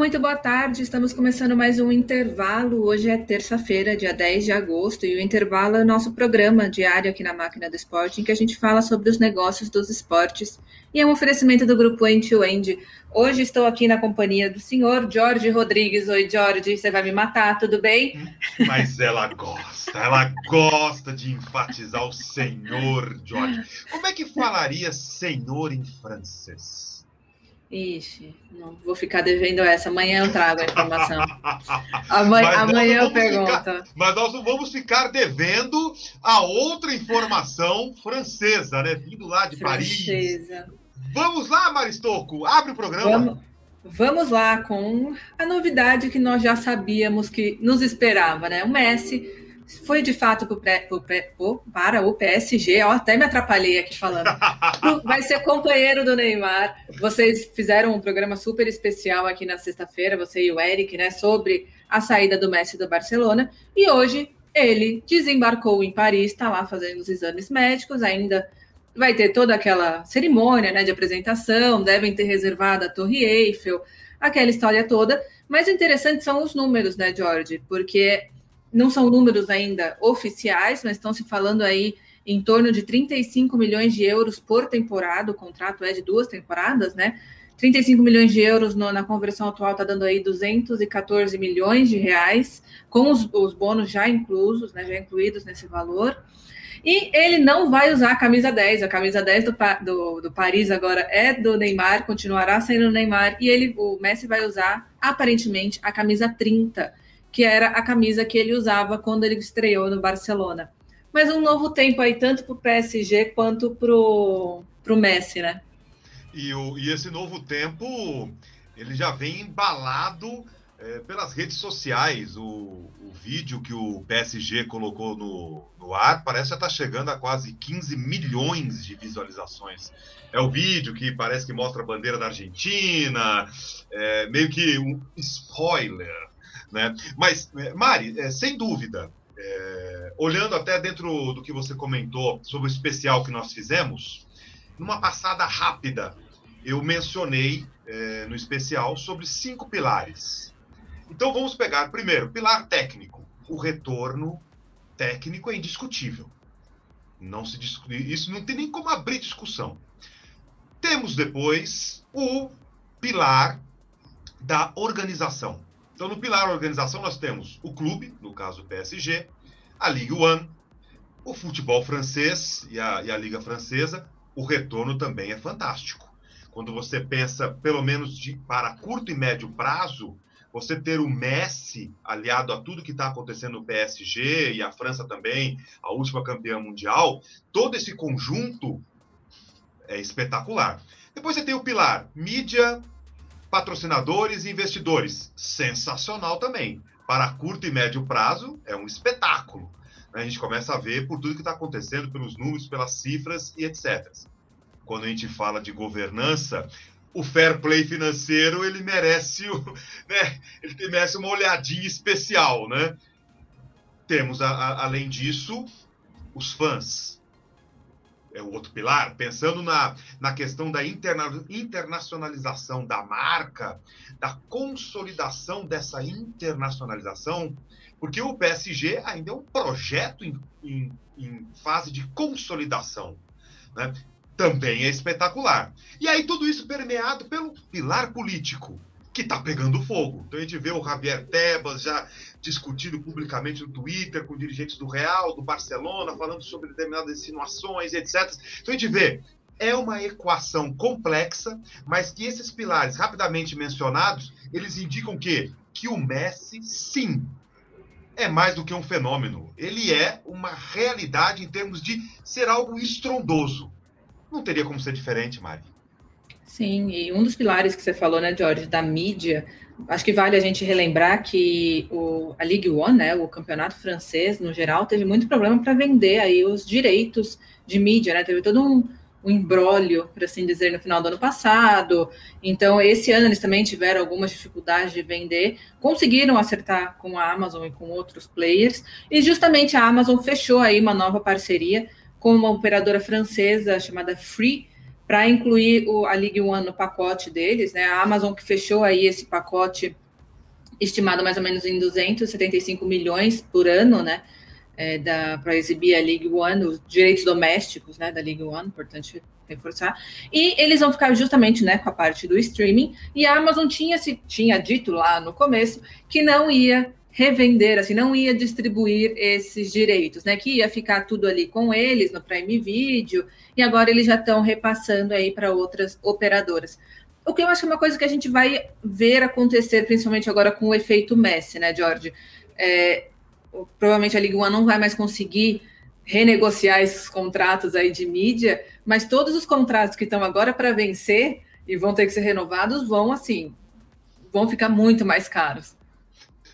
muito boa tarde. Estamos começando mais um intervalo. Hoje é terça-feira, dia 10 de agosto, e o intervalo é o nosso programa diário aqui na Máquina do Esporte, em que a gente fala sobre os negócios dos esportes. E é um oferecimento do grupo End to End. Hoje estou aqui na companhia do senhor Jorge Rodrigues. Oi, Jorge, você vai me matar, tudo bem? Mas ela gosta, ela gosta de enfatizar o senhor Jorge. Como é que falaria senhor em francês? Ixi, não vou ficar devendo essa. Amanhã eu trago a informação. Amanhã, amanhã eu pergunto. Ficar, mas nós não vamos ficar devendo a outra informação francesa, né? Vindo lá de francesa. Paris. Vamos lá, Maristoco, abre o programa. Vamos, vamos lá com a novidade que nós já sabíamos que nos esperava, né? O Messi foi de fato pro pro, para o PSG. Eu até me atrapalhei aqui falando. Vai ser companheiro do Neymar. Vocês fizeram um programa super especial aqui na sexta-feira, você e o Eric, né, sobre a saída do Messi do Barcelona. E hoje ele desembarcou em Paris, está lá fazendo os exames médicos, ainda vai ter toda aquela cerimônia né, de apresentação, devem ter reservado a Torre Eiffel, aquela história toda. Mas o interessante são os números, né, George? Porque não são números ainda oficiais, mas estão se falando aí em torno de 35 milhões de euros por temporada. O contrato é de duas temporadas, né? 35 milhões de euros no, na conversão atual está dando aí 214 milhões de reais, com os, os bônus já inclusos, né, já incluídos nesse valor. E ele não vai usar a camisa 10. A camisa 10 do, do, do, Paris agora é do Neymar, continuará sendo o Neymar. E ele, o Messi vai usar, aparentemente, a camisa 30 que era a camisa que ele usava quando ele estreou no Barcelona. Mas um novo tempo aí, tanto para o PSG quanto para o Messi, né? E, o, e esse novo tempo, ele já vem embalado é, pelas redes sociais. O, o, vídeo que o PSG colocou no, no ar parece já estar tá chegando a quase 15 milhões de visualizações. É o vídeo que parece que mostra a bandeira da Argentina, é, meio que um spoiler né? Mas, é, Mari, é, sem dúvida, é, olhando até dentro do que você comentou sobre o especial que nós fizemos, numa passada rápida, eu mencionei é, no especial sobre cinco pilares. Então vamos pegar primeiro, pilar técnico. O retorno técnico é indiscutível. Não se isso não tem nem como abrir discussão. Temos depois o pilar da organização. Então, no pilar organização, nós temos o clube, no caso o PSG, a Ligue 1, o futebol francês e a, e a Liga Francesa. O retorno também é fantástico. Quando você pensa, pelo menos de, para curto e médio prazo, você ter o Messi aliado a tudo que está acontecendo no PSG e a França também, a última campeã mundial, todo esse conjunto é espetacular. Depois você tem o pilar mídia, patrocinadores e investidores. Sensacional também. Para curto e médio prazo, é um espetáculo. A gente começa a ver por tudo que está acontecendo, pelos números, pelas cifras e etc. Quando a gente fala de governança, o fair play financeiro ele merece, né, ele merece uma olhadinha especial, né? Temos, a, a, além disso, os fãs é o outro pilar, pensando na, na questão da interna, internacionalização da marca, da consolidação dessa internacionalização, porque o PSG ainda é um projeto em, em, em fase de consolidação. Né? Também é espetacular. E aí tudo isso permeado pelo pilar político que está pegando fogo. Então a gente vê o Javier Tebas já discutindo publicamente no Twitter com dirigentes do Real, do Barcelona, falando sobre determinadas insinuações, etc. Então a gente vê, é uma equação complexa, mas que esses pilares rapidamente mencionados, eles indicam que que o Messi, sim, é mais do que um fenômeno. Ele é uma realidade em termos de ser algo estrondoso. Não teria como ser diferente, Mari. Sim, e um dos pilares que você falou, né, George, da mídia, acho que vale a gente relembrar que o, a Ligue 1, né, o campeonato francês, no geral, teve muito problema para vender aí os direitos de mídia, né? Teve todo um, um embrólio, por assim dizer, no final do ano passado. Então, esse ano eles também tiveram algumas dificuldades de vender, conseguiram acertar com a Amazon e com outros players, e justamente a Amazon fechou aí uma nova parceria com uma operadora francesa chamada Free para incluir o, a League One no pacote deles, né? A Amazon que fechou aí esse pacote estimado mais ou menos em 275 milhões por ano, né? É, para exibir a League One, os direitos domésticos, né, da League One, importante reforçar. E eles vão ficar justamente, né, com a parte do streaming. E a Amazon tinha se tinha dito lá no começo que não ia revender, assim, não ia distribuir esses direitos, né? Que ia ficar tudo ali com eles no Prime Video, e agora eles já estão repassando aí para outras operadoras. O que eu acho que é uma coisa que a gente vai ver acontecer, principalmente agora com o efeito Messi, né, George? É, provavelmente a Liga One não vai mais conseguir renegociar esses contratos aí de mídia, mas todos os contratos que estão agora para vencer e vão ter que ser renovados vão assim, vão ficar muito mais caros.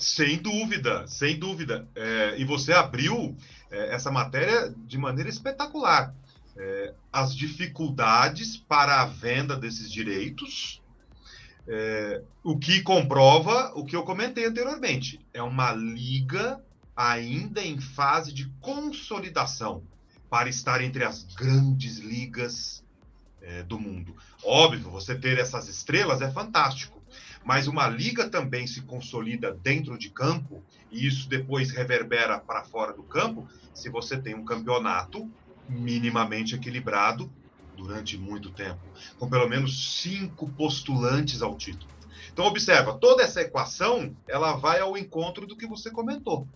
Sem dúvida, sem dúvida. É, e você abriu é, essa matéria de maneira espetacular. É, as dificuldades para a venda desses direitos, é, o que comprova o que eu comentei anteriormente. É uma liga ainda em fase de consolidação para estar entre as grandes ligas é, do mundo. Óbvio, você ter essas estrelas é fantástico mas uma liga também se consolida dentro de campo, e isso depois reverbera para fora do campo, se você tem um campeonato minimamente equilibrado durante muito tempo, com pelo menos cinco postulantes ao título. Então, observa, toda essa equação ela vai ao encontro do que você comentou.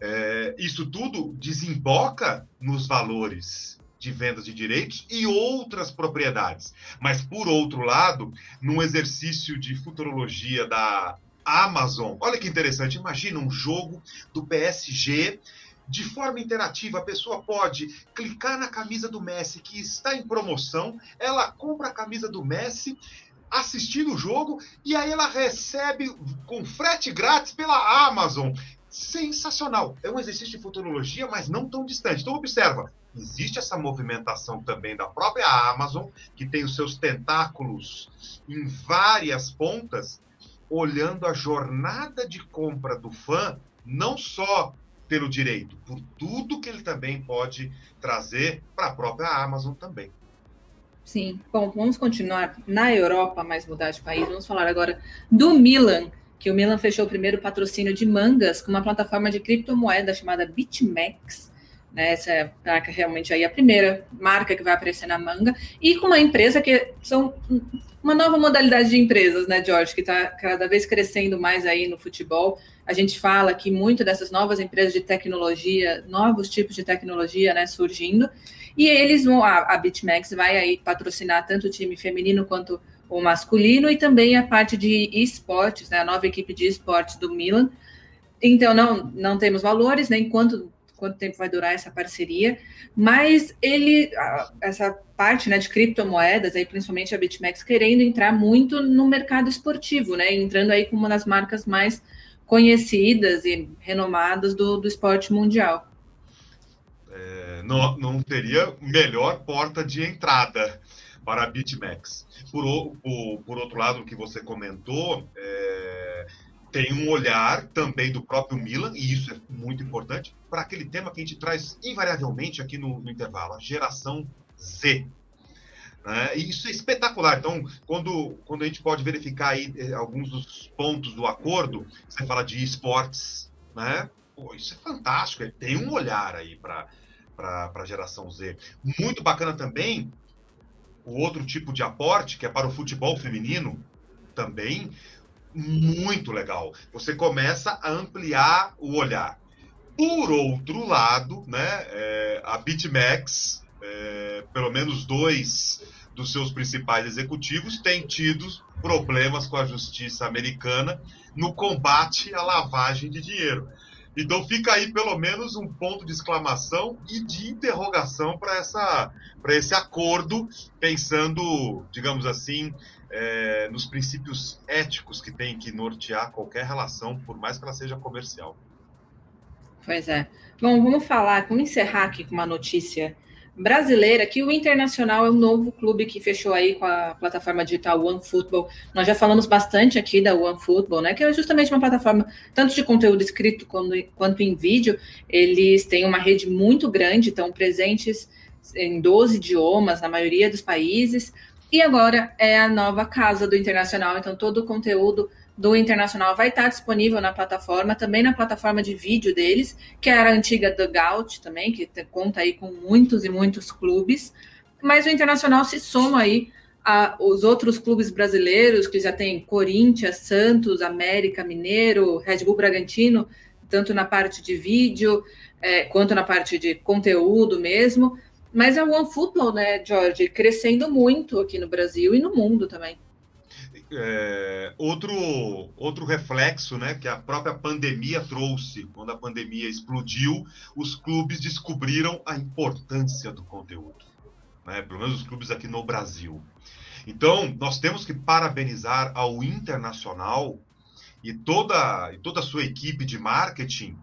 É, isso tudo desemboca nos valores de vendas de direitos e outras propriedades. Mas, por outro lado, num exercício de futurologia da Amazon, olha que interessante, imagina um jogo do PSG de forma interativa, a pessoa pode clicar na camisa do Messi que está em promoção, ela compra a camisa do Messi, assistir o jogo e aí ela recebe com frete grátis pela Amazon. Sensacional. É um exercício de futurologia, mas não tão distante. Então observa, existe essa movimentação também da própria Amazon, que tem os seus tentáculos em várias pontas, olhando a jornada de compra do fã, não só pelo direito, por tudo que ele também pode trazer para a própria Amazon também. Sim. Bom, vamos continuar na Europa, mas mudar de país. Vamos falar agora do Milan, que o Milan fechou o primeiro patrocínio de mangas com uma plataforma de criptomoeda chamada BitMEX. Né, essa marca realmente aí a primeira marca que vai aparecer na manga, e com uma empresa que são uma nova modalidade de empresas, né, George, que está cada vez crescendo mais aí no futebol. A gente fala que muito dessas novas empresas de tecnologia, novos tipos de tecnologia, né, surgindo, e eles vão, a, a BitMEX vai aí patrocinar tanto o time feminino quanto o masculino e também a parte de esportes, né, a nova equipe de esportes do Milan. Então, não, não temos valores, nem quanto, quanto tempo vai durar essa parceria, mas ele, essa parte né, de criptomoedas, aí, principalmente a BitMEX, querendo entrar muito no mercado esportivo, né, entrando aí como uma das marcas mais conhecidas e renomadas do, do esporte mundial. É, não, não teria melhor porta de entrada para a BitMEX. Por, por, por outro lado, o que você comentou, é, tem um olhar também do próprio Milan, e isso é muito importante, para aquele tema que a gente traz invariavelmente aqui no, no intervalo, a geração Z. Né? E isso é espetacular. Então, quando, quando a gente pode verificar aí eh, alguns dos pontos do acordo, você fala de esportes, né? Pô, isso é fantástico. Ele tem um olhar aí para a geração Z. Muito bacana também o outro tipo de aporte, que é para o futebol feminino, também muito legal. Você começa a ampliar o olhar. Por outro lado, né, é, a BitMEX, é, pelo menos dois dos seus principais executivos têm tido problemas com a justiça americana no combate à lavagem de dinheiro. Então fica aí pelo menos um ponto de exclamação e de interrogação para essa para esse acordo, pensando, digamos assim, é, nos princípios éticos que tem que nortear qualquer relação, por mais que ela seja comercial. Pois é. Bom, vamos falar, vamos encerrar aqui com uma notícia brasileira, que o Internacional é um novo clube que fechou aí com a plataforma digital OneFootball. Nós já falamos bastante aqui da OneFootball, né? Que é justamente uma plataforma tanto de conteúdo escrito quanto, quanto em vídeo. Eles têm uma rede muito grande, estão presentes em 12 idiomas, na maioria dos países. E agora é a nova casa do Internacional, então todo o conteúdo do Internacional vai estar disponível na plataforma, também na plataforma de vídeo deles, que era a antiga Dugout também, que conta aí com muitos e muitos clubes. Mas o Internacional se soma aí aos outros clubes brasileiros, que já tem Corinthians, Santos, América, Mineiro, Red Bull Bragantino, tanto na parte de vídeo é, quanto na parte de conteúdo mesmo. Mas é o OneFootball, né, Jorge, crescendo muito aqui no Brasil e no mundo também. É, outro, outro reflexo né, que a própria pandemia trouxe, quando a pandemia explodiu, os clubes descobriram a importância do conteúdo, né, pelo menos os clubes aqui no Brasil. Então, nós temos que parabenizar ao Internacional e toda, e toda a sua equipe de marketing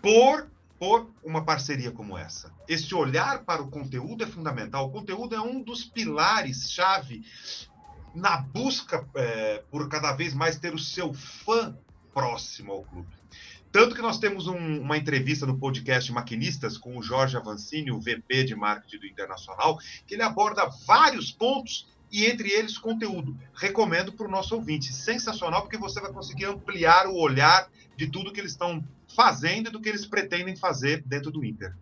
por, por uma parceria como essa. Esse olhar para o conteúdo é fundamental. O conteúdo é um dos pilares-chave na busca é, por cada vez mais ter o seu fã próximo ao clube. Tanto que nós temos um, uma entrevista no podcast Maquinistas com o Jorge Avancini, o VP de marketing do Internacional, que ele aborda vários pontos e entre eles conteúdo. Recomendo para o nosso ouvinte. Sensacional, porque você vai conseguir ampliar o olhar de tudo que eles estão fazendo e do que eles pretendem fazer dentro do Inter.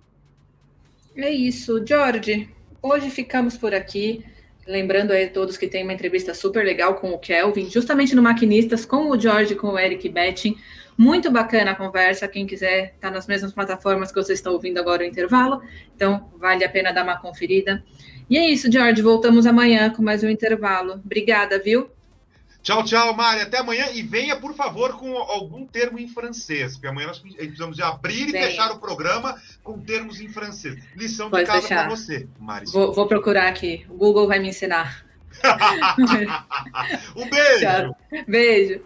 É isso, Jorge. Hoje ficamos por aqui. Lembrando aí todos que tem uma entrevista super legal com o Kelvin, justamente no Maquinistas, com o Jorge, com o Eric Betting. Muito bacana a conversa. Quem quiser, tá nas mesmas plataformas que vocês estão ouvindo agora o intervalo. Então, vale a pena dar uma conferida. E é isso, Jorge. Voltamos amanhã com mais um intervalo. Obrigada, viu? Tchau, tchau, Mari. Até amanhã. E venha, por favor, com algum termo em francês, porque amanhã nós precisamos de abrir Venha. e fechar o programa com termos em francês. Lição Pode de casa para você, Mari. Vou, vou, procurar aqui. O Google vai me ensinar. um beijo. Tchau. Beijo.